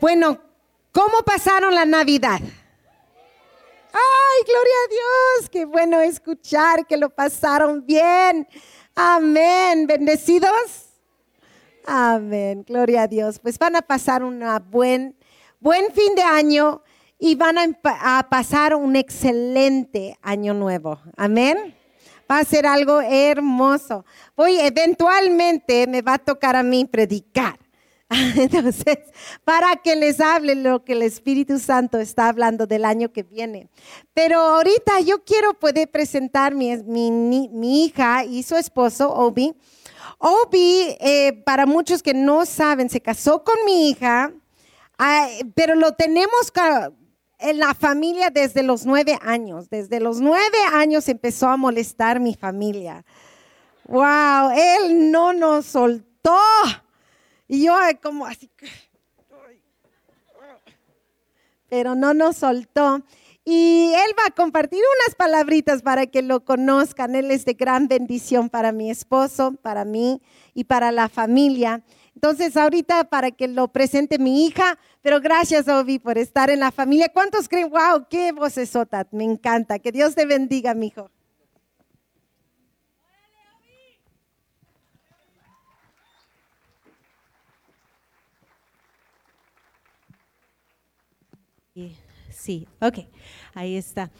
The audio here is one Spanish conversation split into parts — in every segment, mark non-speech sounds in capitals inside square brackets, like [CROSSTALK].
Bueno, ¿cómo pasaron la Navidad? Ay, gloria a Dios, qué bueno escuchar que lo pasaron bien. Amén, bendecidos. Amén, gloria a Dios. Pues van a pasar un buen, buen fin de año y van a, pasar un excelente año nuevo. Amén. Va a ser algo hermoso. Voy, eventualmente me va a tocar a mí predicar. [LAUGHS] Entonces, para que les hable lo que el Espíritu Santo está hablando del año que viene. Pero ahorita yo quiero poder presentar mi, mi, hija y su esposo, Obi. Obi, eh, para muchos que no saben, se casó con mi hija, pero lo tenemos en la familia desde los nueve años. Desde los nueve años empezó a molestar mi familia. Wow, él no nos soltó. Y yo como así, pero no nos soltó. Y él va a compartir unas palabritas para que lo conozcan. Él es de gran bendición para mi esposo, para mí y para la familia. Entonces, ahorita para que lo presente mi hija, pero gracias, Obi, por estar en la familia. ¿Cuántos creen? ¡Wow! ¡Qué vocesota! Me encanta. Que Dios te bendiga, mi Sí, ok, ahí está.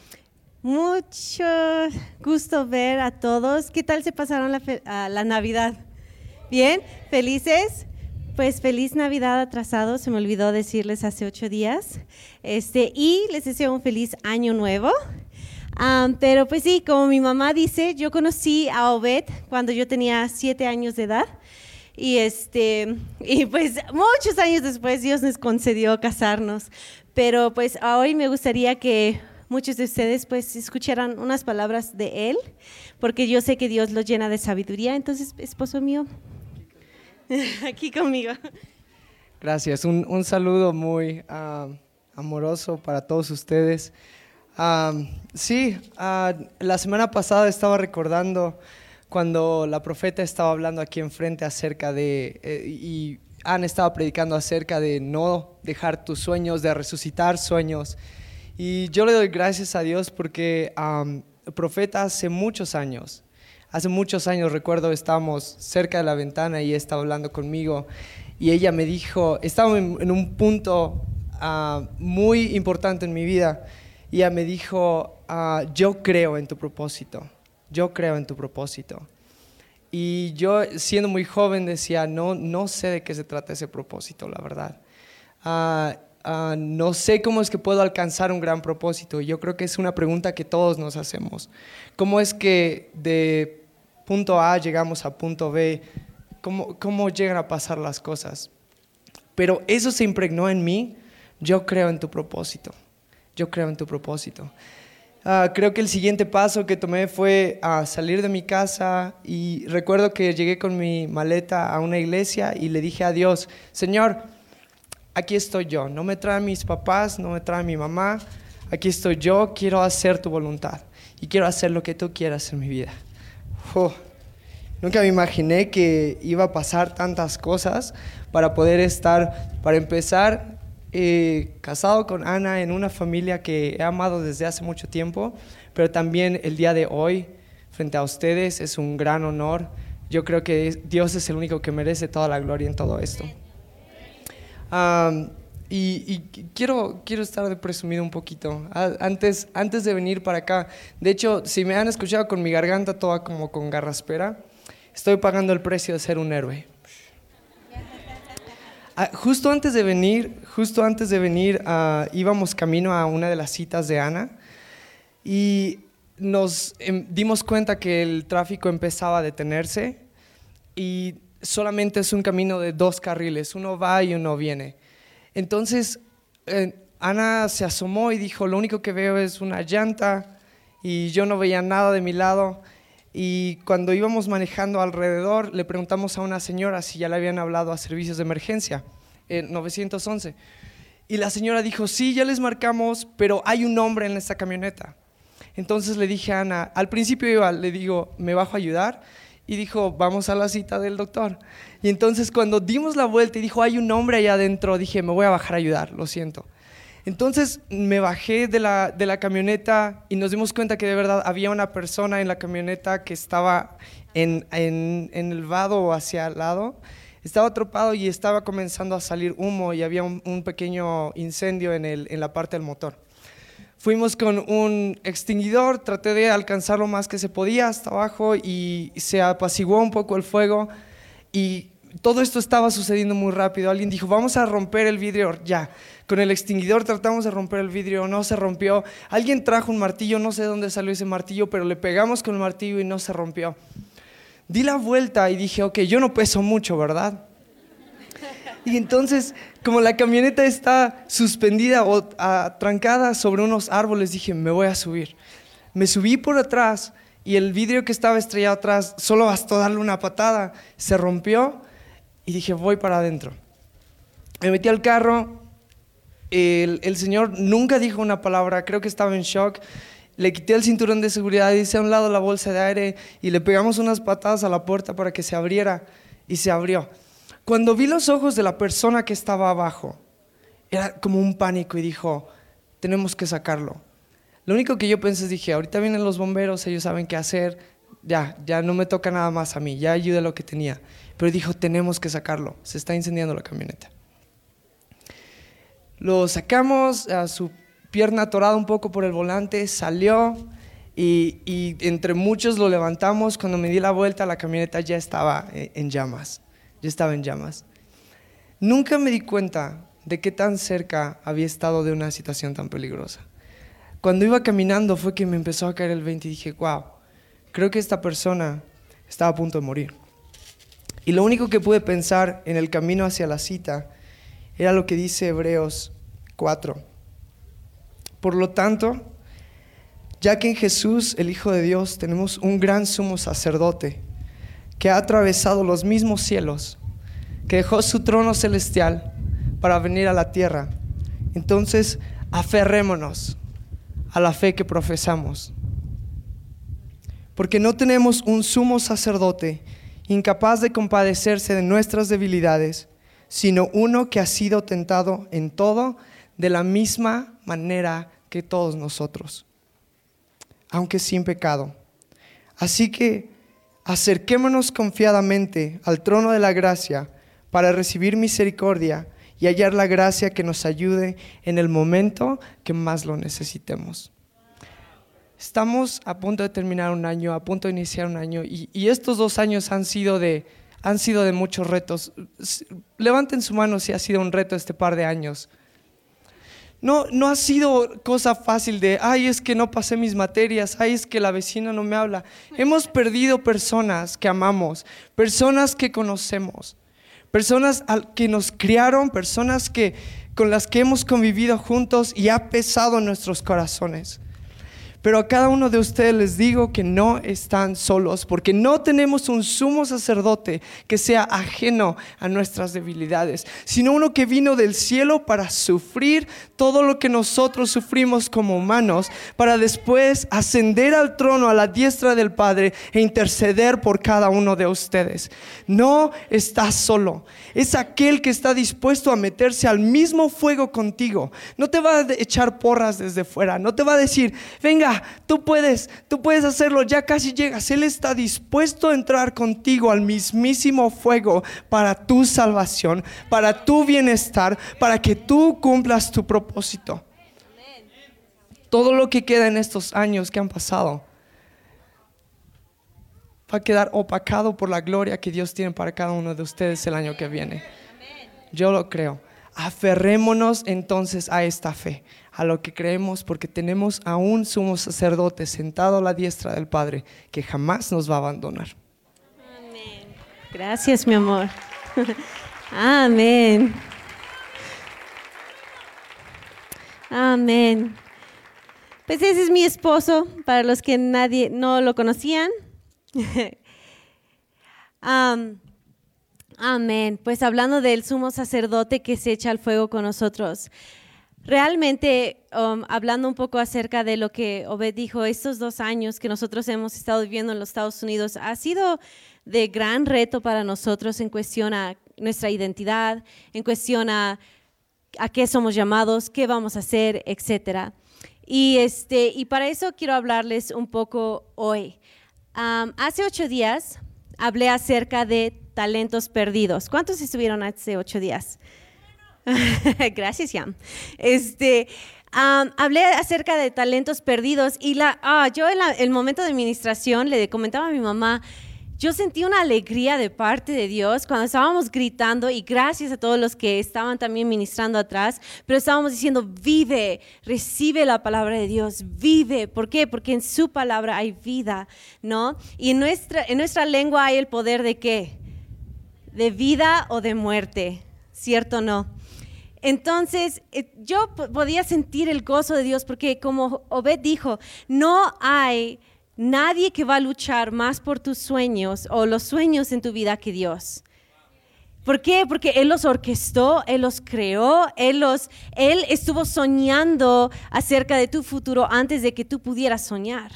Mucho gusto ver a todos. ¿Qué tal se pasaron la, Navidad? ¿Bien? ¿Felices? Pues feliz Navidad atrasado, se me olvidó decirles hace ocho días. Este, y les deseo un feliz año nuevo. pero pues sí, como mi mamá dice, yo conocí a Obed cuando yo tenía siete años de edad. Y, este, [LAUGHS] y pues muchos años después Dios nos concedió casarnos. Pero pues hoy me gustaría que muchos de ustedes pues escucharan unas palabras de Él, porque yo sé que Dios lo llena de sabiduría. Entonces, esposo mío, [LAUGHS] aquí conmigo. Gracias. Un, saludo muy ah, amoroso para todos ustedes. Ah, sí, ah, la semana pasada estaba recordando cuando la profeta estaba hablando aquí enfrente acerca de, eh, y han estado predicando acerca de no dejar tus sueños, de resucitar sueños. Y yo le doy gracias a Dios porque el profeta hace muchos años, hace muchos años recuerdo estábamos cerca de la ventana y estaba hablando conmigo y ella me dijo, estaba en, un punto ah, muy importante en mi vida y ella me dijo, ah, yo creo en tu propósito, yo creo en tu propósito. Y yo, siendo muy joven, decía, no, no sé de qué se trata ese propósito, la verdad. Ah, ah, no sé cómo es que puedo alcanzar un gran propósito. Yo creo que es una pregunta que todos nos hacemos. ¿Cómo es que de punto A llegamos a punto B? ¿Cómo, cómo llegan a pasar las cosas? Pero eso se impregnó en mí. Yo creo en tu propósito. Yo creo en tu propósito. Ah, creo que el siguiente paso que tomé fue a salir de mi casa y recuerdo que llegué con mi maleta a una iglesia y le dije a Dios, Señor, aquí estoy yo, no me traen mis papás, no me trae mi mamá, aquí estoy yo, quiero hacer tu voluntad y quiero hacer lo que tú quieras en mi vida. nunca me imaginé que iba a pasar tantas cosas para poder estar, para empezar, eh, casado con Ana en una familia que he amado desde hace mucho tiempo, pero también el día de hoy, frente a ustedes, es un gran honor. Yo creo que Dios es el único que merece toda la gloria en todo esto. y, quiero, quiero estar de presumido un poquito. Antes, antes de venir para acá, de hecho, si me han escuchado con mi garganta toda como con garraspera, estoy pagando el precio de ser un héroe. Ah, justo antes de venir, justo antes de venir, ah, íbamos camino a una de las citas de Ana y nos em, dimos cuenta que el tráfico empezaba a detenerse y solamente es un camino de dos carriles, uno va y uno viene. Entonces, eh, Ana se asomó y dijo, lo único que veo es una llanta y yo no veía nada de mi lado. Y cuando íbamos manejando alrededor, le preguntamos a una señora si ya le habían hablado a servicios de emergencia, en 911. Y la señora dijo, sí, ya les marcamos, pero hay un hombre en esta camioneta. Entonces le dije a Ana, al principio iba, le digo, me bajo a ayudar. y dijo, vamos a la cita del doctor. Y entonces cuando dimos la vuelta y dijo, hay un hombre allá adentro, dije, me voy a bajar a ayudar, lo siento. Entonces me bajé de la, de la camioneta y nos dimos cuenta que de verdad había una persona en la camioneta que estaba en, en, en el vado hacia el lado. Estaba atropado y estaba comenzando a salir humo y había un, pequeño incendio en, el, en la parte del motor. Fuimos con un extinguidor, traté de alcanzar lo más que se podía hasta abajo y se apaciguó un poco el fuego y todo esto estaba sucediendo muy rápido. Alguien dijo, vamos a romper el vidrio ya. Con el extinguidor tratamos de romper el vidrio, no se rompió. Alguien trajo un martillo, no sé dónde salió ese martillo, pero le pegamos con el martillo y no se rompió. Di la vuelta y dije, ok, yo no peso mucho, ¿verdad? Y entonces, como la camioneta está suspendida o trancada sobre unos árboles, dije, me voy a subir. Me subí por atrás y el vidrio que estaba estrellado atrás, solo bastó darle una patada, se rompió y dije, voy para adentro. Me metí al carro, el, señor nunca dijo una palabra, creo que estaba en shock. Le quité el cinturón de seguridad, hice a un lado la bolsa de aire y le pegamos unas patadas a la puerta para que se abriera y se abrió. Cuando vi los ojos de la persona que estaba abajo, era como un pánico y dijo, tenemos que sacarlo. Lo único que yo pensé es, dije, ahorita vienen los bomberos, ellos saben qué hacer, ya, ya no me toca nada más a mí, ya ayude lo que tenía. Pero dijo, tenemos que sacarlo, se está incendiando la camioneta. Lo sacamos, a su pierna atorada un poco por el volante, salió y, entre muchos lo levantamos. Cuando me di la vuelta, la camioneta ya estaba eh, en llamas yo estaba en llamas. Nunca me di cuenta de qué tan cerca había estado de una situación tan peligrosa. Cuando iba caminando fue que me empezó a caer el 20 y dije, wow, creo que esta persona estaba a punto de morir. Y lo único que pude pensar en el camino hacia la cita era lo que dice Hebreos 4. Por lo tanto, ya que en Jesús, el Hijo de Dios, tenemos un gran sumo sacerdote, que ha atravesado los mismos cielos, que dejó su trono celestial para venir a la tierra. Entonces, aferrémonos a la fe que profesamos. Porque no tenemos un sumo sacerdote incapaz de compadecerse de nuestras debilidades, sino uno que ha sido tentado en todo de la misma manera que todos nosotros, aunque sin pecado. Así que acerquémonos confiadamente al trono de la gracia para recibir misericordia y hallar la gracia que nos ayude en el momento que más lo necesitemos. Estamos a punto de terminar un año, a punto de iniciar un año, y, y estos dos años han sido, de, han sido de muchos retos. Levanten su mano si ha sido un reto este par de años. No, no ha sido cosa fácil de, ay, es que no pasé mis materias, ay, es que la vecina no me habla. Hemos perdido personas que amamos, personas que conocemos, personas que nos criaron, personas que, con las que hemos convivido juntos y ha pesado en nuestros corazones. Pero a cada uno de ustedes les digo que no están solos, porque no tenemos un sumo sacerdote que sea ajeno a nuestras debilidades, sino uno que vino del cielo para sufrir todo lo que nosotros sufrimos como humanos, para después ascender al trono a la diestra del Padre e interceder por cada uno de ustedes. No estás solo, es aquel que está dispuesto a meterse al mismo fuego contigo. No te va a echar porras desde fuera, no te va a decir, venga, tú puedes, tú puedes hacerlo, ya casi llegas. Él está dispuesto a entrar contigo al mismísimo fuego para tu salvación, para tu bienestar, para que tú cumplas tu propósito. Todo lo que queda en estos años que han pasado va a quedar opacado por la gloria que Dios tiene para cada uno de ustedes el año que viene. Yo lo creo. Aferrémonos entonces a esta fe, a lo que creemos, porque tenemos a un sumo sacerdote sentado a la diestra del Padre que jamás nos va a abandonar. Amén. Gracias, mi amor. [LAUGHS] Amén. Amén. Pues ese es mi esposo, para los que nadie no lo conocían. [LAUGHS] Amén. Pues hablando del sumo sacerdote que se echa al fuego con nosotros. Realmente, um, hablando un poco acerca de lo que Obed dijo, estos dos años que nosotros hemos estado viviendo en los Estados Unidos ha sido de gran reto para nosotros en cuestión a nuestra identidad, en cuestión a, a qué somos llamados, qué vamos a hacer, etc. Y, este, y para eso quiero hablarles un poco hoy. hace ocho días hablé acerca de talentos perdidos. ¿Cuántos estuvieron hace ocho días? [LAUGHS] Gracias, Yam. Este, hablé acerca de talentos perdidos y la, ah, yo en el momento de administración le comentaba a mi mamá, yo sentí una alegría de parte de Dios cuando estábamos gritando y gracias a todos los que estaban también ministrando atrás, pero estábamos diciendo, vive, recibe la palabra de Dios, vive. ¿Por qué? Porque en su palabra hay vida, ¿no? Y en nuestra, en nuestra lengua hay el poder de qué? De vida o de muerte, ¿cierto o no? Entonces, eh, yo podía sentir el gozo de Dios porque como Obed dijo, no hay nadie que va a luchar más por tus sueños o los sueños en tu vida que Dios. ¿Por qué? Porque Él los orquestó, Él los creó, Él, los, él estuvo soñando acerca de tu futuro antes de que tú pudieras soñar,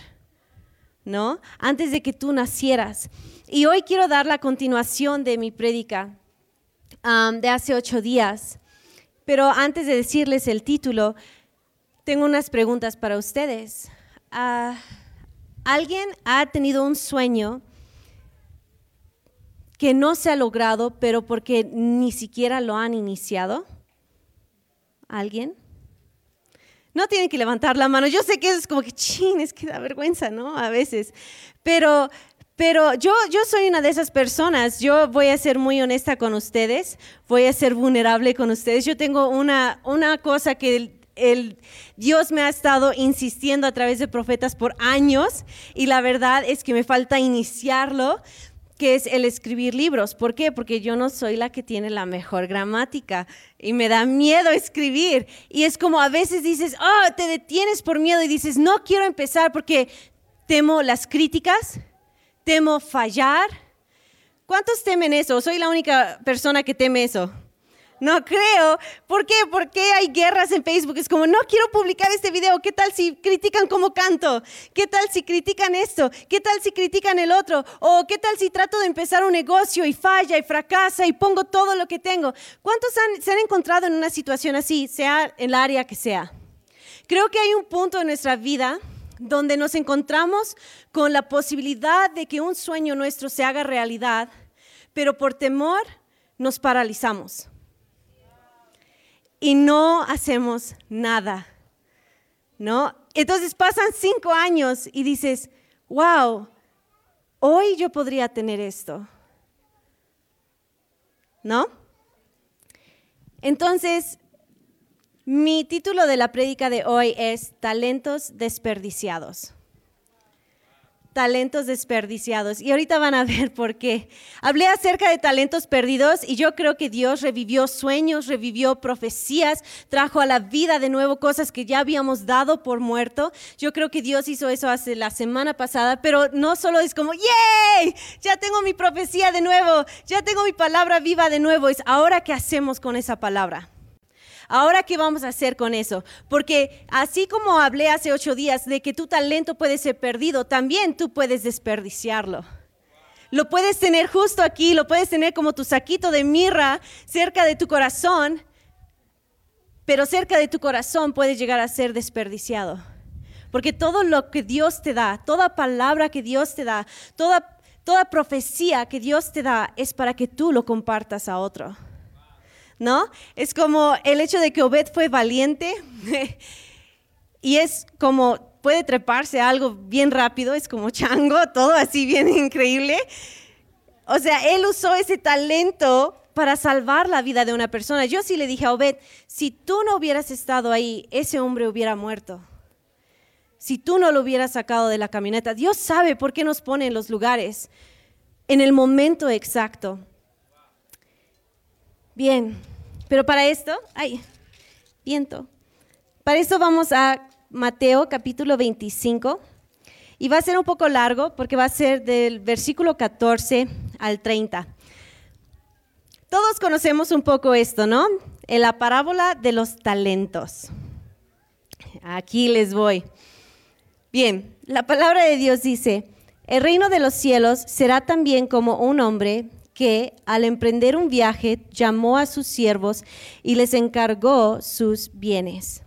¿no? Antes de que tú nacieras. Y hoy quiero dar la continuación de mi prédica um, de hace ocho días. Pero antes de decirles el título, tengo unas preguntas para ustedes. Ah, ¿Alguien ha tenido un sueño que no se ha logrado, pero porque ni siquiera lo han iniciado? ¿Alguien? No tienen que levantar la mano. Yo sé que es como que, chin, es que da vergüenza, ¿no? A veces. Pero pero yo, yo soy una de esas personas, yo voy a ser muy honesta con ustedes, voy a ser vulnerable con ustedes. Yo tengo una, una cosa que el, Dios me ha estado insistiendo a través de profetas por años y la verdad es que me falta iniciarlo, que es el escribir libros. ¿Por qué? Porque yo no soy la que tiene la mejor gramática y me da miedo escribir. Y es como a veces dices, oh, te detienes por miedo y dices, no quiero empezar porque temo las críticas temo fallar. ¿Cuántos temen eso? ¿Soy la única persona que teme eso? No creo. ¿Por qué? ¿Por qué hay guerras en Facebook? Es como, no quiero publicar este video. ¿Qué tal si critican cómo canto? ¿Qué tal si critican esto? ¿Qué tal si critican el otro? ¿O qué tal si trato de empezar un negocio y falla y fracasa y pongo todo lo que tengo? ¿Cuántos se han encontrado en una situación así, sea en el área que sea? Creo que hay un punto en nuestra vida donde nos encontramos con la posibilidad de que un sueño nuestro se haga realidad, pero por temor nos paralizamos y no hacemos nada, ¿no? Entonces pasan cinco años y dices, wow, hoy yo podría tener esto, ¿no? Entonces, mi título de la prédica de hoy es Talentos desperdiciados. Talentos desperdiciados. Y ahorita van a ver por qué. Hablé acerca de talentos perdidos y yo creo que Dios revivió sueños, revivió profecías, trajo a la vida de nuevo cosas que ya habíamos dado por muerto. Yo creo que Dios hizo eso hace la semana pasada, pero no solo es como, ¡yay! Ya tengo mi profecía de nuevo, ya tengo mi palabra viva de nuevo. Es ahora qué hacemos con esa palabra. Ahora, ¿qué vamos a hacer con eso? Porque así como hablé hace ocho días de que tu talento puede ser perdido, también tú puedes desperdiciarlo. Lo puedes tener justo aquí, lo puedes tener como tu saquito de mirra cerca de tu corazón, pero cerca de tu corazón puede llegar a ser desperdiciado. Porque todo lo que Dios te da, toda palabra que Dios te da, toda, toda profecía que Dios te da es para que tú lo compartas a otro. ¿No? Es como el hecho de que Obed fue valiente [LAUGHS] y es como puede treparse algo bien rápido, es como chango, [LAUGHS] todo así bien increíble. O sea, él usó ese talento para salvar la vida de una persona. Yo sí le dije a Obed, si tú no hubieras estado ahí, ese hombre hubiera muerto. Si tú no lo hubieras sacado de la camioneta, Dios sabe por qué nos pone en los lugares, en el momento exacto. Bien, pero para esto, ay, viento. Para esto vamos a Mateo capítulo 25 y va a ser un poco largo porque va a ser del versículo 14 al 30. Todos conocemos un poco esto, ¿no? En la parábola de los talentos. Aquí les voy. Bien, la palabra de Dios dice, El reino de los cielos será también como un hombre que al emprender un viaje llamó a sus siervos y les encargó sus bienes.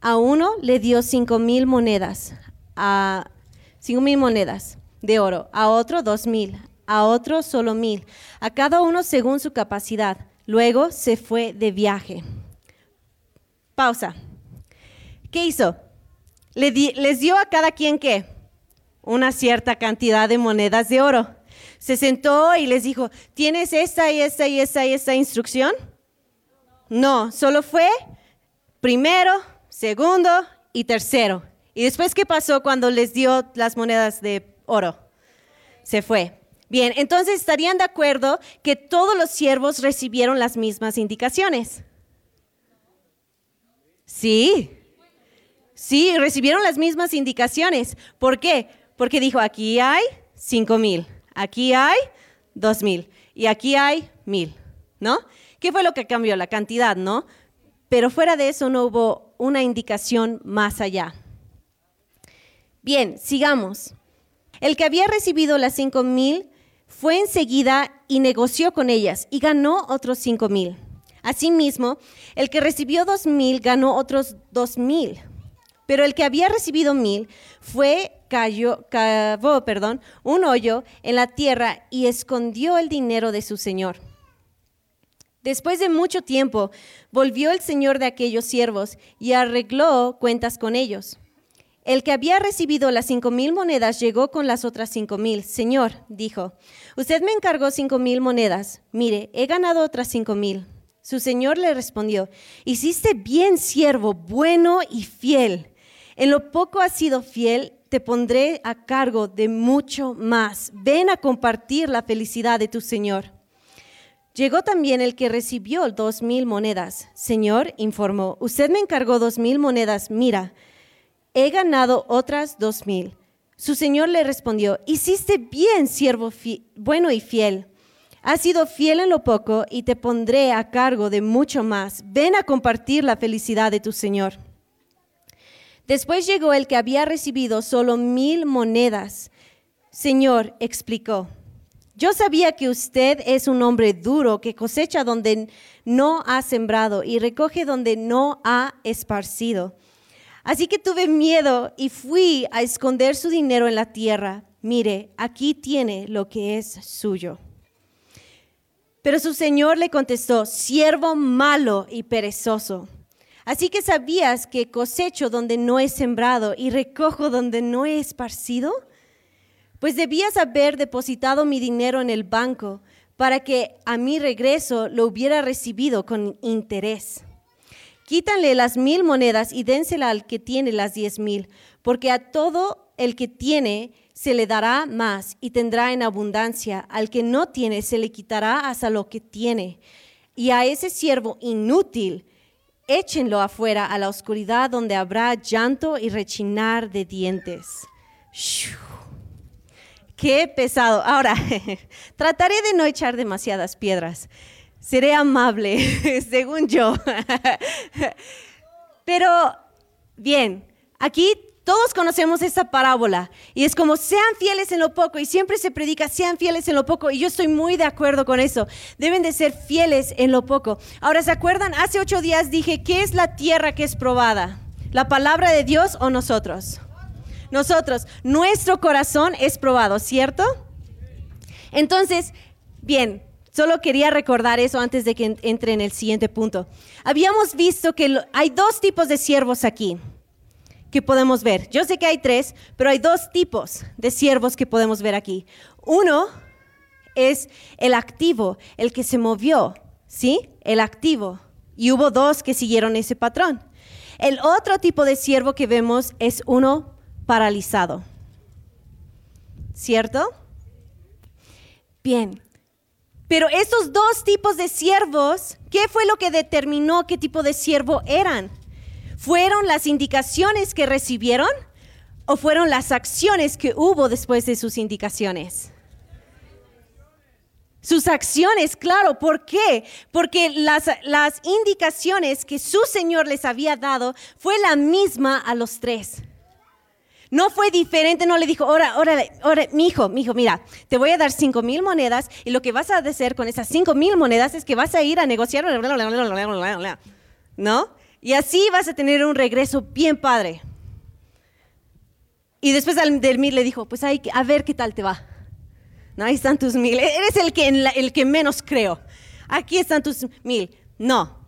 A uno le dio cinco mil monedas, a cinco mil monedas de oro, a otro dos mil, a otro solo mil, a cada uno según su capacidad. Luego se fue de viaje. Pausa. ¿Qué hizo? les dio a cada quien qué? Una cierta cantidad de monedas de oro. Se sentó y les dijo, ¿tienes esta y esta y esta y esta instrucción? No, solo fue primero, segundo y tercero. ¿Y después qué pasó cuando les dio las monedas de oro? Se fue. Bien, entonces estarían de acuerdo que todos los siervos recibieron las mismas indicaciones. Sí, sí, recibieron las mismas indicaciones. ¿Por qué? Porque dijo, aquí hay cinco mil, aquí hay dos mil y aquí hay mil, ¿no? ¿Qué fue lo que cambió? La cantidad, ¿no? Pero fuera de eso no hubo una indicación más allá. Bien, sigamos. El que había recibido las cinco mil fue enseguida y negoció con ellas y ganó otros cinco mil. Asimismo, el que recibió dos mil ganó otros dos mil. Pero el que había recibido mil fue, cayó, cavó, un hoyo en la tierra y escondió el dinero de su señor. Después de mucho tiempo, volvió el señor de aquellos siervos y arregló cuentas con ellos. El que había recibido las cinco mil monedas llegó con las otras cinco mil. Señor, dijo, usted me encargó cinco mil monedas. Mire, he ganado otras cinco mil. Su señor le respondió, hiciste bien, siervo, bueno y fiel. En lo poco has sido fiel, te pondré a cargo de mucho más. Ven a compartir la felicidad de tu señor. Llegó también el que recibió dos mil monedas. Señor, informó, usted me encargó dos mil monedas. Mira, he ganado otras dos mil. Su señor le respondió, hiciste bien, siervo bueno y fiel. Has sido fiel en lo poco y te pondré a cargo de mucho más. Ven a compartir la felicidad de tu señor. Después llegó el que había recibido solo mil monedas. Señor, explicó, yo sabía que usted es un hombre duro que cosecha donde no ha sembrado y recoge donde no ha esparcido. Así que tuve miedo y fui a esconder su dinero en la tierra. Mire, aquí tiene lo que es suyo. Pero su señor le contestó, siervo malo y perezoso. Así que sabías que cosecho donde no he sembrado y recojo donde no he esparcido. Pues debías haber depositado mi dinero en el banco para que a mi regreso lo hubiera recibido con interés. Quítanle las mil monedas y dénsela al que tiene las diez mil, porque a todo el que tiene se le dará más y tendrá en abundancia, al que no tiene se le quitará hasta lo que tiene. Y a ese siervo inútil, échenlo afuera a la oscuridad donde habrá llanto y rechinar de dientes. Qué pesado. Ahora, [LAUGHS] trataré de no echar demasiadas piedras seré amable, [LAUGHS] según yo. [LAUGHS] Pero, bien, aquí todos conocemos esta parábola y es como sean fieles en lo poco y siempre se predica sean fieles en lo poco y yo estoy muy de acuerdo con eso. Deben de ser fieles en lo poco. Ahora, ¿se acuerdan? Hace ocho días dije, ¿qué es la tierra que es probada? ¿La palabra de Dios o nosotros? Nosotros, nuestro corazón es probado, ¿cierto? Entonces, bien, Solo quería recordar eso antes de que entre en el siguiente punto. Habíamos visto que hay dos tipos de siervos aquí que podemos ver. Yo sé que hay tres, pero hay dos tipos de siervos que podemos ver aquí. Uno es el activo, el que se movió, ¿sí? El activo. Y hubo dos que siguieron ese patrón. El otro tipo de siervo que vemos es uno paralizado. ¿Cierto? Bien, pero esos dos tipos de siervos, ¿qué fue lo que determinó qué tipo de siervo eran? ¿Fueron las indicaciones que recibieron o fueron las acciones que hubo después de sus indicaciones? Sus acciones, claro, ¿por qué? Porque las, las indicaciones que su Señor les había dado fue la misma a los tres. No fue diferente, no le dijo, ahora, mi hijo, mi hijo, mira, te voy a dar cinco mil monedas y lo que vas a hacer con esas cinco mil monedas es que vas a ir a negociar, ¿no? Y así vas a tener un regreso bien padre. Y después del mil le dijo, pues hay a ver qué tal te va. No, ahí están tus mil. Eres el que, el que menos creo. Aquí están tus mil. No.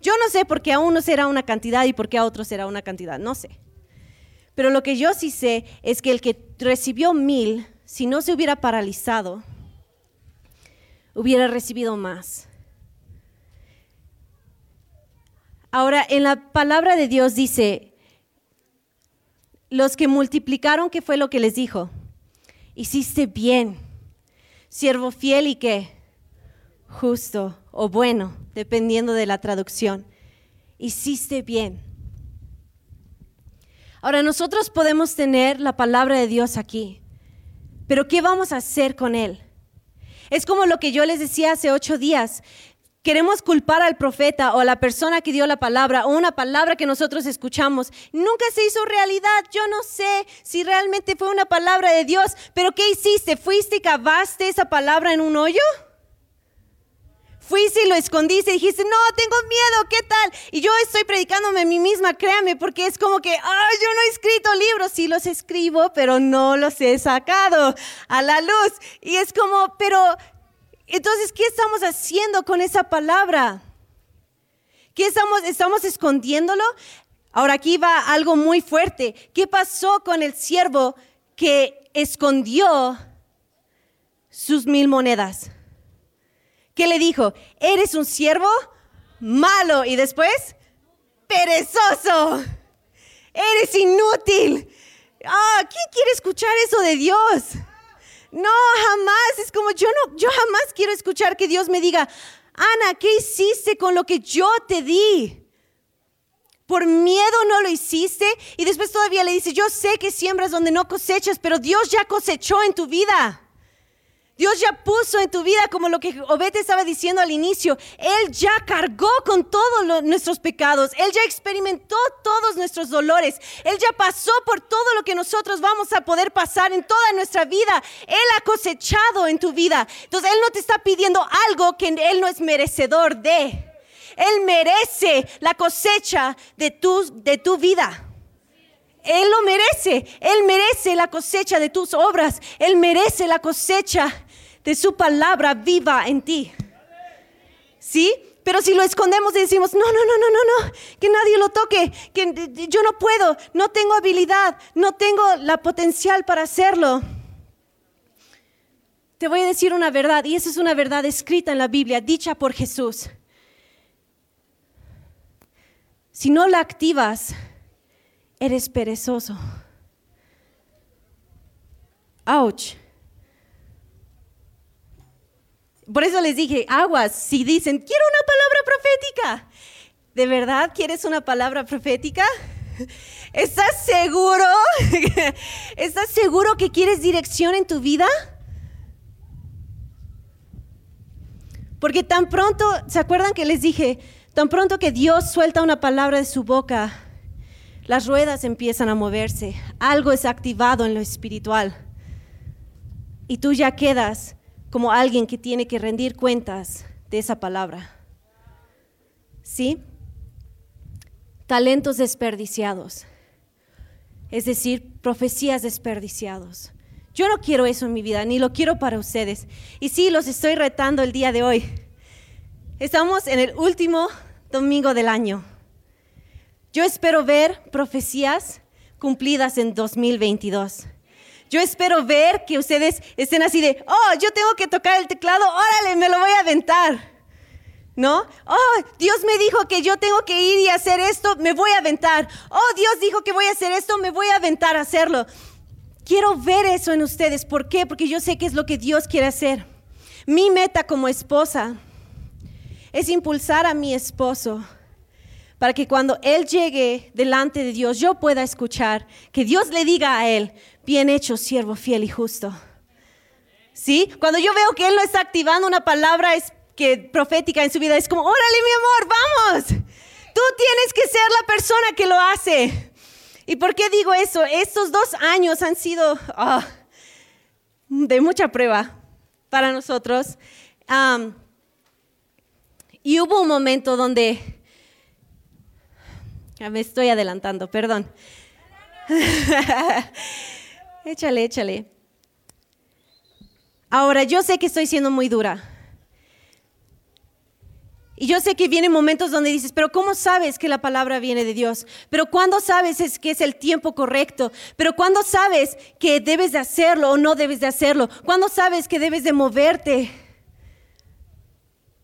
Yo no sé por qué a uno será una cantidad y por qué a otro será una cantidad. No sé. Pero lo que yo sí sé es que el que recibió mil, si no se hubiera paralizado, hubiera recibido más. Ahora, en la palabra de Dios dice, los que multiplicaron, ¿qué fue lo que les dijo? Hiciste bien, siervo fiel y qué? Justo o bueno, dependiendo de la traducción. Hiciste bien. Ahora nosotros podemos tener la palabra de Dios aquí, pero ¿qué vamos a hacer con él? Es como lo que yo les decía hace ocho días queremos culpar al profeta o a la persona que dio la palabra o una palabra que nosotros escuchamos, nunca se hizo realidad. Yo no sé si realmente fue una palabra de Dios, pero ¿qué hiciste? ¿Fuiste y cavaste esa palabra en un hoyo? Fuiste y lo escondiste y dijiste, no, tengo miedo, ¿qué tal? Y yo estoy predicándome a mí misma, créame, porque es como que, ah, yo no he escrito libros, sí los escribo, pero no los he sacado a la luz. Y es como, pero entonces, ¿qué estamos haciendo con esa palabra? ¿Qué estamos, estamos escondiéndolo? Ahora aquí va algo muy fuerte. ¿Qué pasó con el siervo que escondió sus mil monedas? ¿Qué le dijo? Eres un siervo malo y después perezoso. Eres inútil. Ah, ¿quién quiere escuchar eso de Dios? No, jamás. Es como yo no, yo jamás quiero escuchar que Dios me diga, Ana, ¿qué hiciste con lo que yo te di? Por miedo no lo hiciste y después todavía le dice, yo sé que siembras donde no cosechas, pero Dios ya cosechó en tu vida. Dios ya puso en tu vida como lo que Obed estaba diciendo al inicio. Él ya cargó con todos nuestros pecados. Él ya experimentó todos nuestros dolores. Él ya pasó por todo lo que nosotros vamos a poder pasar en toda nuestra vida. Él ha cosechado en tu vida. Entonces Él no te está pidiendo algo que Él no es merecedor de. Él merece la cosecha de tu, de tu vida. Él lo merece. Él merece la cosecha de tus obras. Él merece la cosecha de su palabra viva en ti. ¿Sí? Pero si lo escondemos y decimos, no, no, no, no, no, no, que nadie lo toque, que yo no puedo, no tengo habilidad, no tengo la potencial para hacerlo. Te voy a decir una verdad, y esa es una verdad escrita en la Biblia, dicha por Jesús. Si no la activas, eres perezoso. Ouch. Por eso les dije, aguas, si dicen, quiero una palabra profética. ¿De verdad quieres una palabra profética? [LAUGHS] ¿Estás seguro? [LAUGHS] ¿Estás seguro que quieres dirección en tu vida? Porque tan pronto, ¿se acuerdan que les dije? Tan pronto que Dios suelta una palabra de su boca, las ruedas empiezan a moverse, algo es activado en lo espiritual. Y tú ya quedas como alguien que tiene que rendir cuentas de esa palabra. ¿Sí? Talentos desperdiciados. Es decir, profecías desperdiciados. Yo no quiero eso en mi vida, ni lo quiero para ustedes. Y sí, los estoy retando el día de hoy. Estamos en el último domingo del año. Yo espero ver profecías cumplidas en 2022. Yo espero ver que ustedes estén así de, oh, yo tengo que tocar el teclado, órale, me lo voy a aventar. ¿No? Oh, Dios me dijo que yo tengo que ir y hacer esto, me voy a aventar. Oh, Dios dijo que voy a hacer esto, me voy a aventar a hacerlo. Quiero ver eso en ustedes. ¿Por qué? Porque yo sé que es lo que Dios quiere hacer. Mi meta como esposa es impulsar a mi esposo para que cuando Él llegue delante de Dios yo pueda escuchar, que Dios le diga a Él, bien hecho, siervo fiel y justo. ¿Sí? Cuando yo veo que Él no está activando una palabra es que profética en su vida, es como, órale mi amor, vamos. Tú tienes que ser la persona que lo hace. ¿Y por qué digo eso? Estos dos años han sido ah, de mucha prueba para nosotros. y hubo un momento donde, me estoy adelantando, perdón. [LAUGHS] échale, échale. Ahora, yo sé que estoy siendo muy dura. Y yo sé que vienen momentos donde dices, pero ¿cómo sabes que la palabra viene de Dios? Pero ¿cuándo sabes es que es el tiempo correcto? Pero ¿cuándo sabes que debes de hacerlo o no debes de hacerlo? ¿Cuándo sabes que debes de moverte?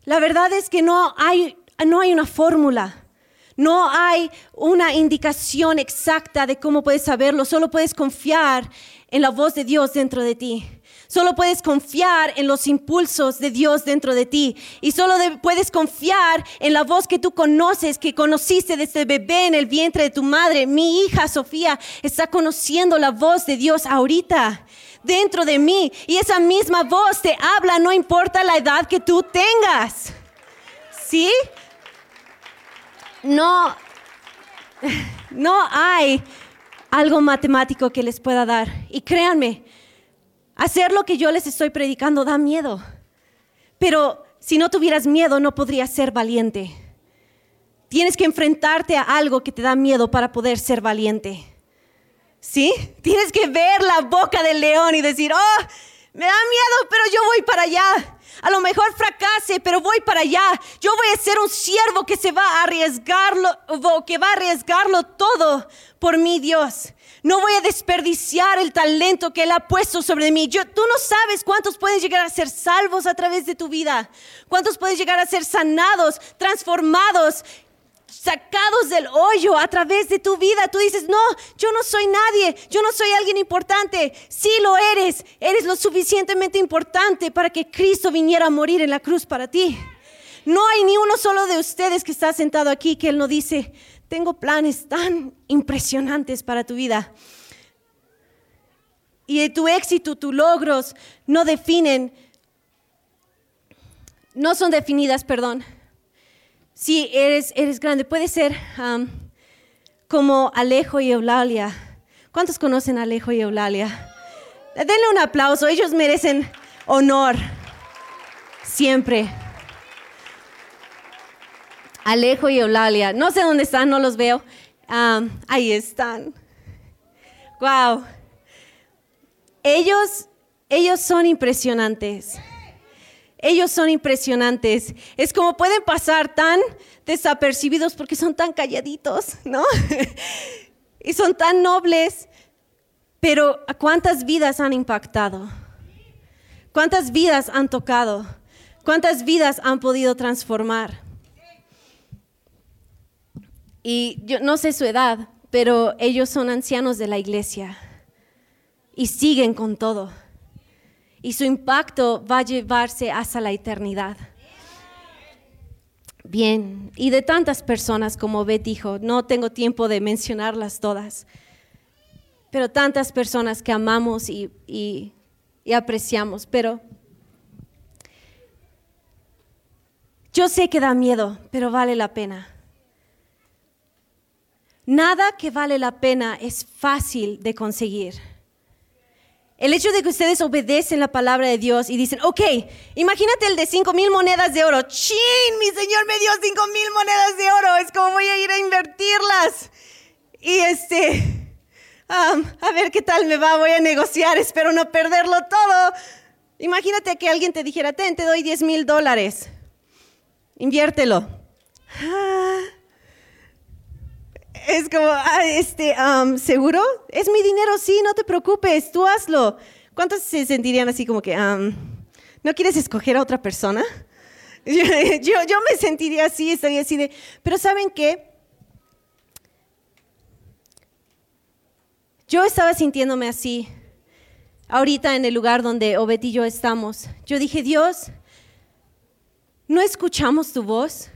La verdad es que no hay, no hay una fórmula. No hay una indicación exacta de cómo puedes saberlo. Solo puedes confiar en la voz de Dios dentro de ti. Solo puedes confiar en los impulsos de Dios dentro de ti. Y solo puedes confiar en la voz que tú conoces, que conociste desde bebé en el vientre de tu madre. Mi hija Sofía está conociendo la voz de Dios ahorita dentro de mí. Y esa misma voz te habla, no importa la edad que tú tengas. ¿Sí? No, [LAUGHS] no hay algo matemático que les pueda dar. Y créanme, Hacer lo que yo les estoy predicando da miedo. Pero si no tuvieras miedo, no podrías ser valiente. Tienes que enfrentarte a algo que te da miedo para poder ser valiente. ¿Sí? Tienes que ver la boca del león y decir, oh, me da miedo, pero yo voy para allá. A lo mejor fracase, pero voy para allá. Yo voy a ser un siervo que se va a arriesgarlo, que va a arriesgarlo todo por mi Dios. No voy a desperdiciar el talento que Él ha puesto sobre mí. Yo, tú no sabes cuántos pueden llegar a ser salvos a través de tu vida. Cuántos pueden llegar a ser sanados, transformados, sacados del hoyo a través de tu vida. Tú dices, no, yo no soy nadie, yo no soy alguien importante. Sí lo eres, eres lo suficientemente importante para que Cristo viniera a morir en la cruz para ti. No hay ni uno solo de ustedes que está sentado aquí que Él no dice, tengo planes tan impresionantes para tu vida. Y tu éxito, tus logros no definen, no son definidas, perdón. Si eres, eres grande, puede ser como Alejo y Eulalia. ¿Cuántos conocen Alejo y Eulalia? Denle un aplauso, ellos merecen honor siempre. Alejo y Eulalia. No sé dónde están, no los veo. ahí están. Wow. Ellos, ellos son impresionantes. Ellos son impresionantes. Es como pueden pasar tan desapercibidos porque son tan calladitos, ¿no? [LAUGHS] y son tan nobles. Pero ¿cuántas vidas han impactado? ¿Cuántas vidas han tocado? ¿Cuántas vidas han podido transformar? Y yo no sé su edad, pero ellos son ancianos de la iglesia y siguen con todo. Y su impacto va a llevarse hasta la eternidad. Bien, y de tantas personas como Beth dijo, no tengo tiempo de mencionarlas todas, pero tantas personas que amamos y, y apreciamos, pero yo sé que da miedo, pero vale la pena. Nada que vale la pena es fácil de conseguir. El hecho de que ustedes obedecen la palabra de Dios y dicen, ok, imagínate el de cinco mil monedas de oro. ¡Chin! Mi Señor me dio cinco mil monedas de oro. Es como voy a ir a invertirlas. Y este, a ver qué tal me va. Voy a negociar. Espero no perderlo todo. Imagínate que alguien te dijera, ten, te doy diez mil dólares. Inviértelo. Ah, es como, ah, este, ¿seguro? Es mi dinero, sí, no te preocupes, tú hazlo. ¿Cuántos se sentirían así como que, ¿no quieres escoger a otra persona? [LAUGHS] Yo, yo, me sentiría así, estaría así de, pero ¿saben qué? Yo estaba sintiéndome así, ahorita en el lugar donde Obed y yo estamos. Yo dije, Dios, ¿no escuchamos tu voz?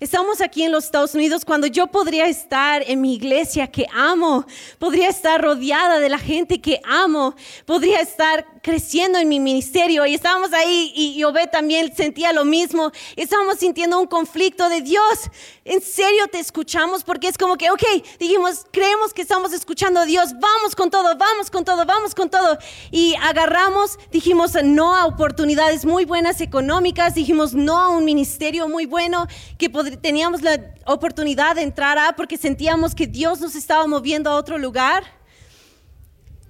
Estamos aquí en los Estados Unidos cuando yo podría estar en mi iglesia que amo, podría estar rodeada de la gente que amo, podría estar creciendo en mi ministerio. Y estábamos ahí y, Obed también sentía lo mismo, estábamos sintiendo un conflicto de Dios, en serio te escuchamos porque es como que, ok, dijimos, creemos que estamos escuchando a Dios, vamos con todo, vamos con todo, vamos con todo. Y agarramos, dijimos no a oportunidades muy buenas económicas, dijimos no a un ministerio muy bueno que podría teníamos la oportunidad de entrar a porque sentíamos que Dios nos estaba moviendo a otro lugar.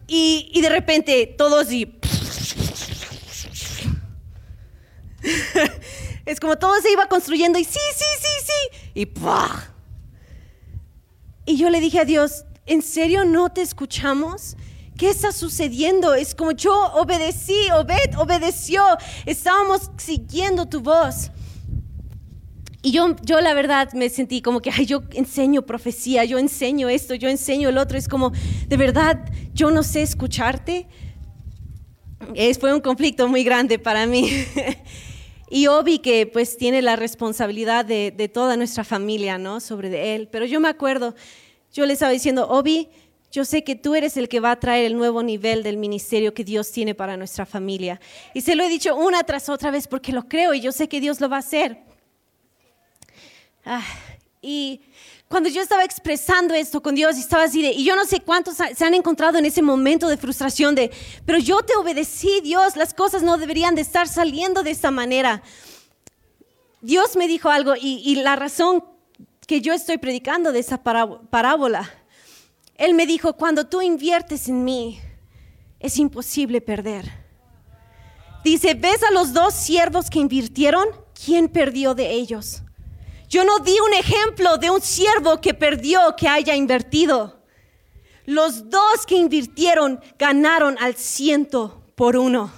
Y, y de repente todos [LAUGHS] y... es como todo se iba construyendo y sí, sí, sí, sí. Y Y yo le dije a Dios, ¿en serio no te escuchamos? ¿Qué está sucediendo? Es como yo obedecí, Obed obedeció, estábamos siguiendo tu voz. Y yo, yo la verdad me sentí como que, ay, yo enseño profecía, yo enseño esto, yo enseño el otro. Es como, de verdad, yo no sé escucharte. Es, fue un conflicto muy grande para mí. [LAUGHS] y Obi que pues tiene la responsabilidad de, de, toda nuestra familia, ¿no? Sobre de él. Pero yo me acuerdo, yo le estaba diciendo, Obi, yo sé que tú eres el que va a traer el nuevo nivel del ministerio que Dios tiene para nuestra familia. Y se lo he dicho una tras otra vez porque lo creo y yo sé que Dios lo va a hacer. Ah, y cuando yo estaba expresando esto con Dios estaba así y yo no sé cuántos se han encontrado en ese momento de frustración de, pero yo te obedecí, Dios, las cosas no deberían de estar saliendo de esta manera. Dios me dijo algo y, y la razón que yo estoy predicando de esa parábola, Él me dijo, cuando tú inviertes en mí, es imposible perder. Dice, ¿ves a los dos siervos que invirtieron? ¿Quién perdió de ellos? Yo no di un ejemplo de un siervo que perdió, que haya invertido. Los dos que invirtieron ganaron al ciento por uno.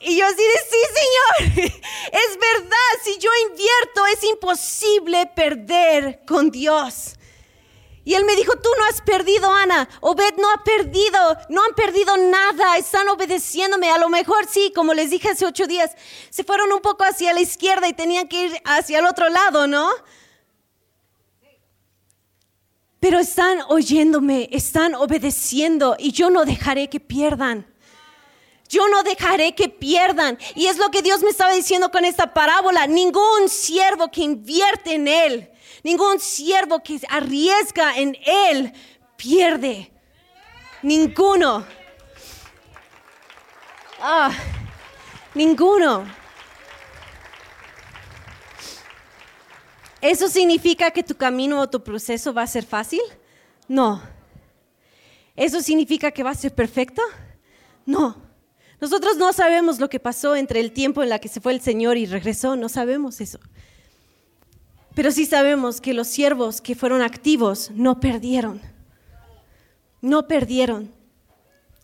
Y yo así sí, Señor, [LAUGHS] es verdad, si yo invierto es imposible perder con Dios. Y él me dijo, tú no has perdido, Ana. Obed no ha perdido, no han perdido nada, están obedeciéndome. A lo mejor sí, como les dije hace ocho días, se fueron un poco hacia la izquierda y tenían que ir hacia el otro lado, ¿no? Pero están oyéndome, están obedeciendo y yo no dejaré que pierdan. Yo no dejaré que pierdan. Y es lo que Dios me estaba diciendo con esta parábola. Ningún siervo que invierte en Él Ningún siervo que arriesga en Él pierde. Ninguno. Ah, ninguno. ¿Eso significa que tu camino o tu proceso va a ser fácil? No. ¿Eso significa que va a ser perfecto? No. Nosotros no sabemos lo que pasó entre el tiempo en la que se fue el Señor y regresó, no sabemos eso. Pero sí sabemos que los siervos que fueron activos no perdieron. No perdieron.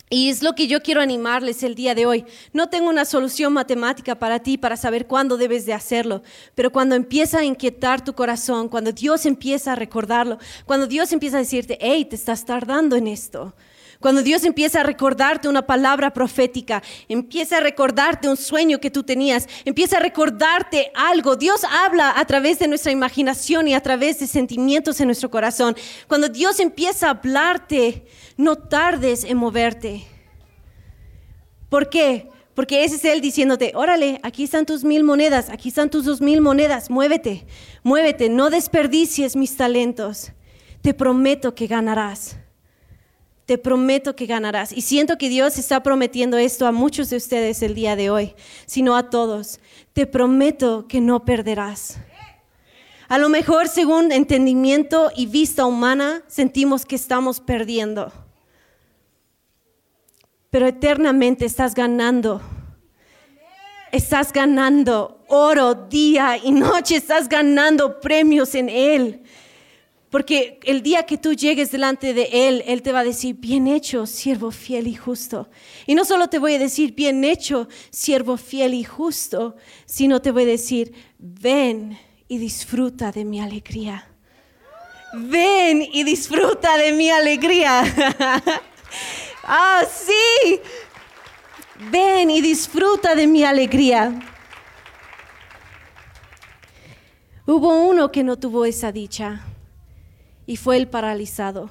Y es lo que yo quiero animarles el día de hoy. No tengo una solución matemática para ti para saber cuándo debes de hacerlo, pero cuando empieza a inquietar tu corazón, cuando Dios empieza a recordarlo, cuando Dios empieza a decirte, hey, te estás tardando en esto, cuando Dios empieza a recordarte una palabra profética, empieza a recordarte un sueño que tú tenías, empieza a recordarte algo. Dios habla a través de nuestra imaginación y a través de sentimientos en nuestro corazón. Cuando Dios empieza a hablarte, no tardes en moverte. ¿Por qué? Porque ese es Él diciéndote, órale, aquí están tus mil monedas, aquí están tus dos mil monedas, muévete, muévete, no desperdicies mis talentos. Te prometo que ganarás te prometo que ganarás. Y siento que Dios está prometiendo esto a muchos de ustedes el día de hoy, sino a todos. Te prometo que no perderás. A lo mejor según entendimiento y vista humana sentimos que estamos perdiendo. Pero eternamente estás ganando. Estás ganando oro día y noche, estás ganando premios en Él. Porque el día que tú llegues delante de Él, Él te va a decir, bien hecho, siervo fiel y justo. Y no solo te voy a decir, bien hecho, siervo fiel y justo, sino te voy a decir, ven y disfruta de mi alegría. Ven y disfruta de mi alegría. [LAUGHS] ah, sí. Ven y disfruta de mi alegría. Hubo uno que no tuvo esa dicha y fue el paralizado.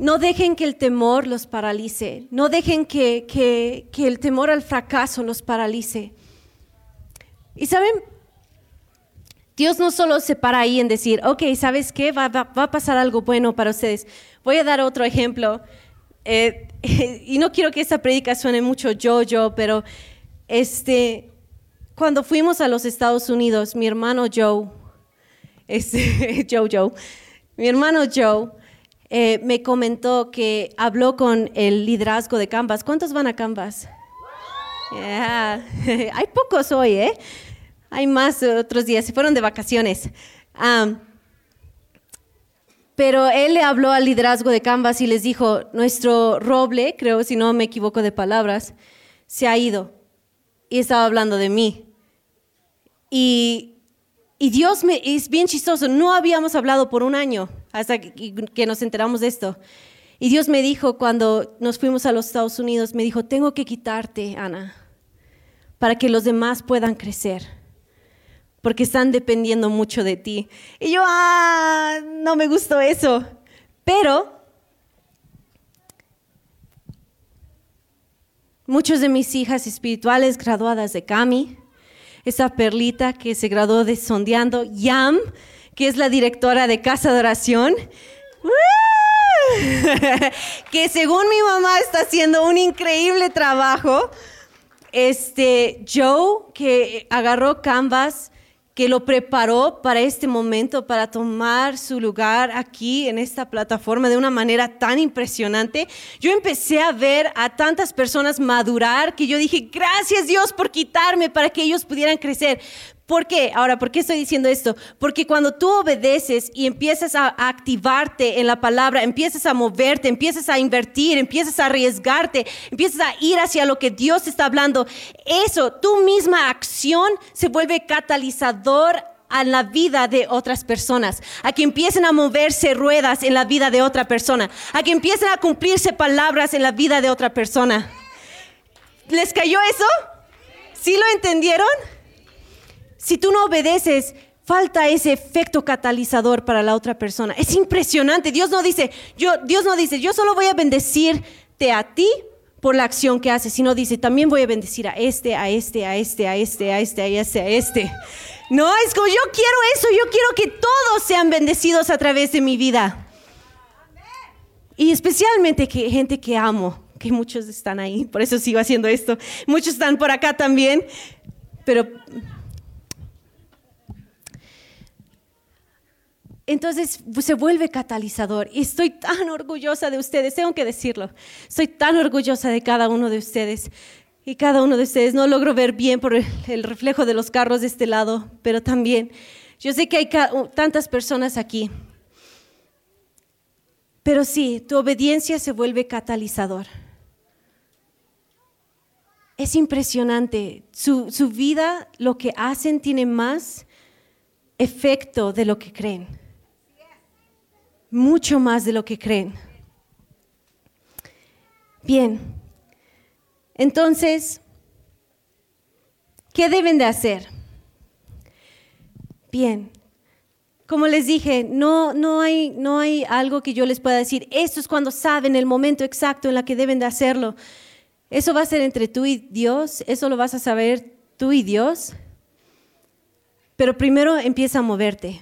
No dejen que el temor los paralice. No dejen que, que, el temor al fracaso los paralice. Y saben, Dios no solo se para ahí en decir, ok, ¿sabes qué? Va, va, a pasar algo bueno para ustedes. Voy a dar otro ejemplo. Eh, [LAUGHS] y no quiero que esta prédica suene mucho yo-yo, pero este, cuando fuimos a los Estados Unidos, mi hermano Joe, [LAUGHS] este, Joe Joe, mi hermano Joe, eh, me comentó que habló con el liderazgo de Canvas. ¿Cuántos van a Canvas? [LAUGHS] Hay pocos hoy, ¿eh? Hay más otros días, se fueron de vacaciones. pero él le habló al liderazgo de Canvas y les dijo, nuestro roble, creo si no me equivoco de palabras, se ha ido. Y estaba hablando de mí. Y, y Dios me, es bien chistoso, no habíamos hablado por un año hasta que, nos enteramos de esto. Y Dios me dijo cuando nos fuimos a los Estados Unidos, me dijo, tengo que quitarte, Ana, para que los demás puedan crecer, porque están dependiendo mucho de ti. Y yo, ah, no me gustó eso. Pero muchos de mis hijas espirituales graduadas de Cami, esa perlita que se graduó de Sondeando, Yam, que es la directora de Casa de Oración. [LAUGHS] que según mi mamá está haciendo un increíble trabajo. Este Joe que agarró Canvas que lo preparó para este momento, para tomar su lugar aquí en esta plataforma de una manera tan impresionante. Yo empecé a ver a tantas personas madurar que yo dije, gracias Dios por quitarme para que ellos pudieran crecer. ¿Por qué? Ahora, ¿por qué estoy diciendo esto? Porque cuando tú obedeces y empiezas a activarte en la palabra, empiezas a moverte, empiezas a invertir, empiezas a arriesgarte, empiezas a ir hacia lo que Dios está hablando, eso, tu misma acción se vuelve catalizador a la vida de otras personas, a que empiecen a moverse ruedas en la vida de otra persona, a que empiecen a cumplirse palabras en la vida de otra persona. ¿Les cayó eso? ¿Sí lo entendieron? Si tú no obedeces, falta ese efecto catalizador para la otra persona. Es impresionante. Dios no dice, yo, Dios no dice, yo solo voy a bendecirte a ti por la acción que haces, sino dice, también voy a bendecir a este, a este, a este, a este, a este, a este, a este. No, es como yo quiero eso, yo quiero que todos sean bendecidos a través de mi vida. Y especialmente que gente que amo, que muchos están ahí, por eso sigo haciendo esto. Muchos están por acá también, pero entonces se vuelve catalizador. Y estoy tan orgullosa de ustedes, tengo que decirlo. Estoy tan orgullosa de cada uno de ustedes. Y cada uno de ustedes, no logro ver bien por el reflejo de los carros de este lado, pero también yo sé que hay tantas personas aquí. Pero sí, tu obediencia se vuelve catalizador. Es impresionante. Su, su vida, lo que hacen, tiene más efecto de lo que creen mucho más de lo que creen. Bien, entonces, ¿qué deben de hacer? Bien, como les dije, no, no, hay, no hay algo que yo les pueda decir, esto es cuando saben el momento exacto en la que deben de hacerlo. Eso va a ser entre tú y Dios, eso lo vas a saber tú y Dios. Pero primero empieza a moverte.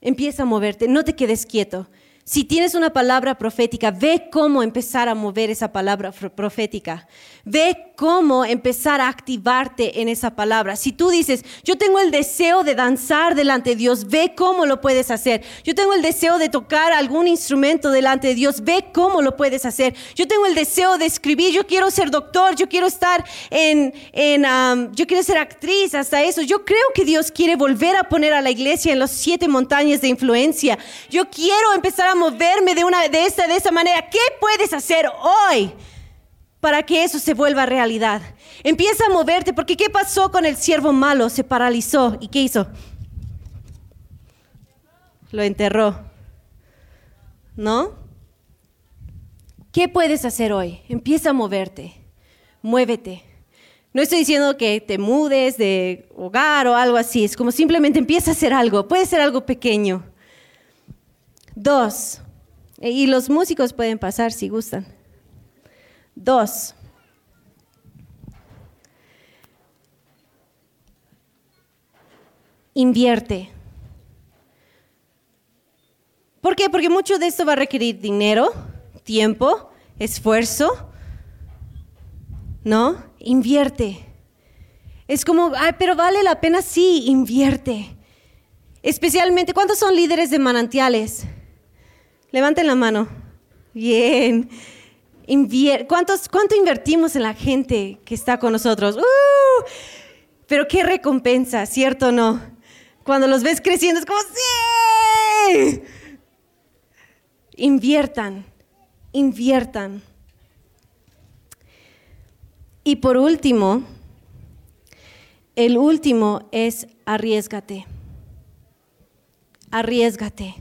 Empieza a moverte, no te quedes quieto. Si tienes una palabra profética, ve cómo empezar a mover esa palabra profética. Ve cómo empezar a activarte en esa palabra. Si tú dices, yo tengo el deseo de danzar delante de Dios, ve cómo lo puedes hacer. Yo tengo el deseo de tocar algún instrumento delante de Dios, ve cómo lo puedes hacer. Yo tengo el deseo de escribir, yo quiero ser doctor, yo quiero estar en, en yo quiero ser actriz, hasta eso. Yo creo que Dios quiere volver a poner a la iglesia en las siete montañas de influencia. Yo quiero empezar a moverme de, una, de, esta, de esta manera. ¿Qué puedes hacer hoy? Para que eso se vuelva realidad. Empieza a moverte, porque ¿qué pasó con el siervo malo? Se paralizó. ¿Y qué hizo? Lo enterró. ¿No? ¿Qué puedes hacer hoy? Empieza a moverte. Muévete. No estoy diciendo que te mudes de hogar o algo así, es como simplemente empieza a hacer algo, puede ser algo pequeño. Dos, y los músicos pueden pasar si gustan. Dos, invierte. ¿Por qué? Porque mucho de esto va a requerir dinero, tiempo, esfuerzo, ¿no? Invierte. Es como, ay, pero vale la pena, sí, invierte. Especialmente, ¿cuántos son líderes de manantiales? Levanten la mano. Bien. ¿Cuántos, ¿Cuánto invertimos en la gente que está con nosotros? ¡Uh! Pero qué recompensa, ¿cierto o no? Cuando los ves creciendo es como, sí. Inviertan, inviertan. Y por último, el último es arriesgate. Arriesgate.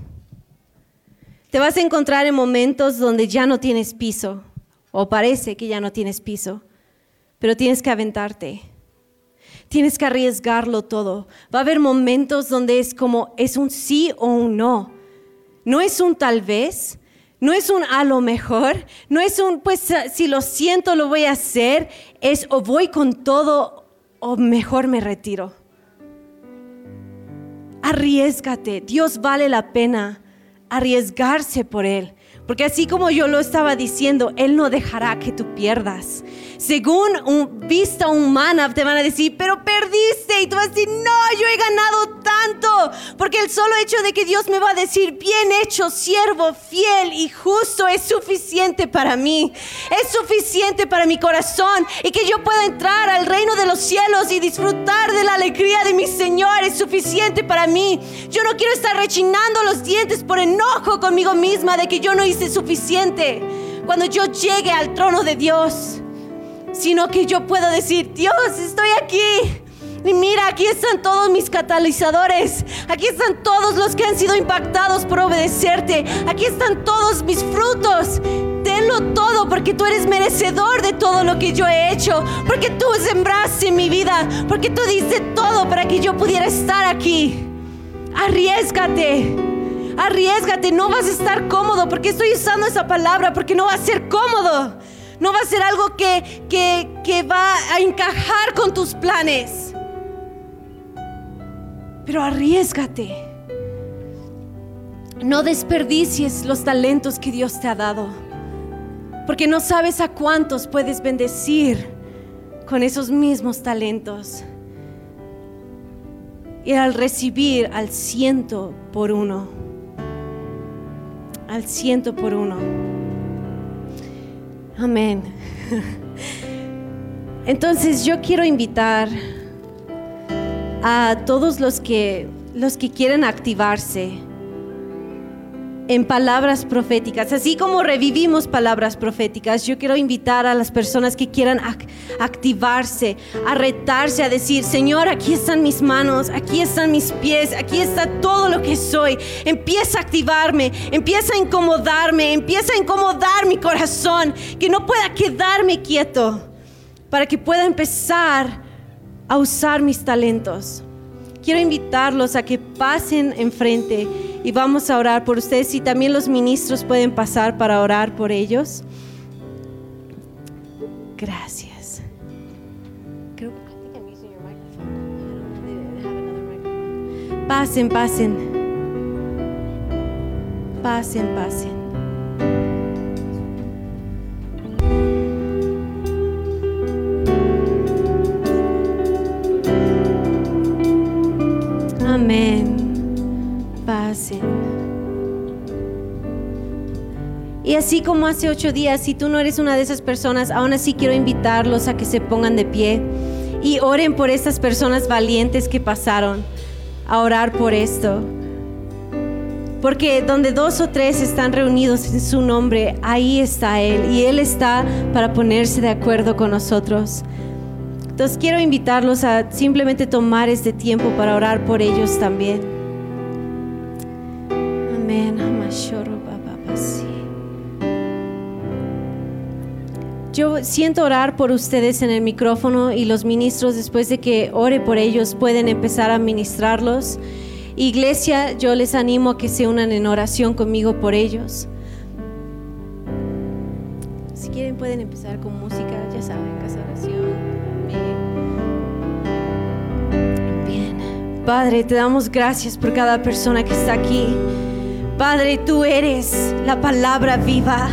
Te vas a encontrar en momentos donde ya no tienes piso, o parece que ya no tienes piso, pero tienes que aventarte. Tienes que arriesgarlo todo. Va a haber momentos donde es como, es un sí o un no. No es un tal vez, no es un a lo mejor, no es un, pues si lo siento lo voy a hacer, es o voy con todo o mejor me retiro. Arriesgate, Dios vale la pena arriesgarse por Él. Porque así como yo lo estaba diciendo, Él no dejará que tú pierdas. Según un, vista humana te van a decir, pero perdiste. Y tú vas a decir, no, yo he ganado tanto. Porque el solo hecho de que Dios me va a decir, bien hecho, siervo, fiel y justo, es suficiente para mí. Es suficiente para mi corazón. Y que yo pueda entrar al reino de los cielos y disfrutar de la alegría de mi Señor es suficiente para mí. Yo no quiero estar rechinando los dientes por enojo conmigo misma de que yo no hice suficiente cuando yo llegue al trono de Dios, sino que yo puedo decir, Dios, estoy aquí. Y mira, aquí están todos mis catalizadores. Aquí están todos los que han sido impactados por obedecerte. Aquí están todos mis frutos. Tenlo todo porque tú eres merecedor de todo lo que yo he hecho. Porque tú sembraste mi vida. Porque tú diste todo para que yo pudiera estar aquí. Arriesgate. Arriesgate, no vas a estar cómodo, porque estoy usando esa palabra, porque no va a ser cómodo. No va a ser algo que, que, va a encajar con tus planes. Pero arriesgate. No desperdicies los talentos que Dios te ha dado. Porque no sabes a cuántos puedes bendecir con esos mismos talentos. Y al recibir al ciento por uno al ciento por uno. Amén. Entonces yo quiero invitar a todos los que, los que quieren activarse en palabras proféticas. Así como revivimos palabras proféticas, yo quiero invitar a las personas que quieran activarse, a retarse, a decir, Señor, aquí están mis manos, aquí están mis pies, aquí está todo lo que soy. Empieza a activarme, empieza a incomodarme, empieza a incomodar mi corazón, que no pueda quedarme quieto, para que pueda empezar a usar mis talentos. Quiero invitarlos a que pasen enfrente y vamos a orar por ustedes y también los ministros pueden pasar para orar por ellos. Gracias. Pasen, pasen. Pasen, pasen. Y así como hace ocho días, si tú no eres una de esas personas, aún así quiero invitarlos a que se pongan de pie y oren por estas personas valientes que pasaron a orar por esto. Porque donde dos o tres están reunidos en su nombre, ahí está Él. Y Él está para ponerse de acuerdo con nosotros. Entonces quiero invitarlos a simplemente tomar este tiempo para orar por ellos también. Yo siento orar por ustedes en el micrófono y los ministros después de que ore por ellos pueden empezar a ministrarlos. Iglesia, yo les animo a que se unan en oración conmigo por ellos. Si quieren pueden empezar con música, ya saben, casa oración. Bien. Padre, te damos gracias por cada persona que está aquí. Padre, tú eres la palabra viva.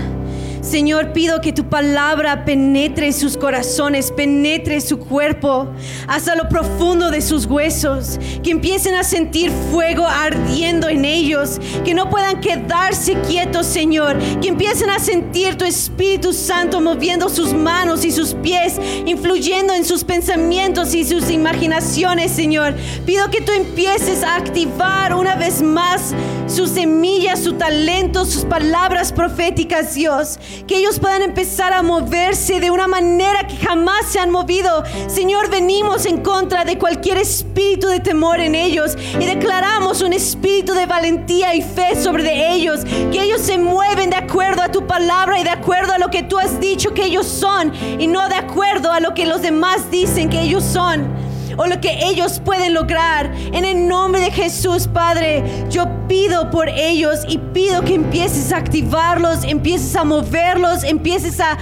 Señor, pido que tu palabra penetre sus corazones, penetre su cuerpo hasta lo profundo de sus huesos, que empiecen a sentir fuego ardiendo en ellos, que no puedan quedarse quietos, Señor, que empiecen a sentir tu Espíritu Santo moviendo sus manos y sus pies, influyendo en sus pensamientos y sus imaginaciones, Señor. Pido que tú empieces a activar una vez más sus semillas, su talento, sus palabras proféticas, Dios que ellos puedan empezar a moverse de una manera que jamás se han movido. Señor, venimos en contra de cualquier espíritu de temor en ellos y declaramos un espíritu de valentía y fe sobre ellos, que ellos se mueven de acuerdo a tu palabra y de acuerdo a lo que tú has dicho que ellos son y no de acuerdo a lo que los demás dicen que ellos son o lo que ellos pueden lograr. En el nombre de Jesús, Padre, yo pido por ellos y pido que empieces a activarlos, empieces a moverlos, empieces a,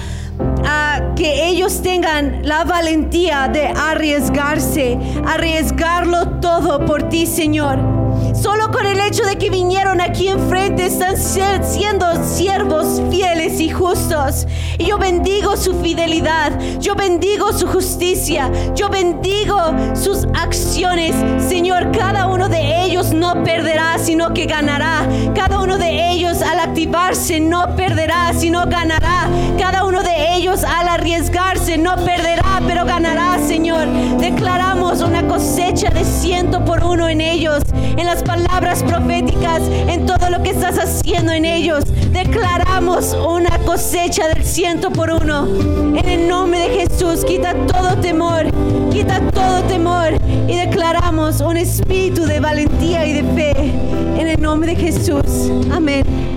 que ellos tengan la valentía de arriesgarse, arriesgarlo todo por ti, Señor. Solo con el hecho de que vinieron aquí enfrente están siendo siervos fieles y justos. Y yo bendigo su fidelidad, yo bendigo su justicia, yo bendigo sus acciones. Señor, cada uno de ellos no perderá, sino que ganará. Cada uno de ellos al activarse no perderá, sino ganará. Cada uno de ellos al arriesgarse no perderá, pero ganará, Señor. Declaramos una cosecha de ciento por uno en ellos, en las palabras proféticas, en todo lo que estás haciendo en ellos. Declaramos una cosecha del ciento por uno. En el nombre de Jesús, quita todo temor, quita todo temor y declaramos un espíritu de valentía y de fe. En el nombre de Jesús. Amén.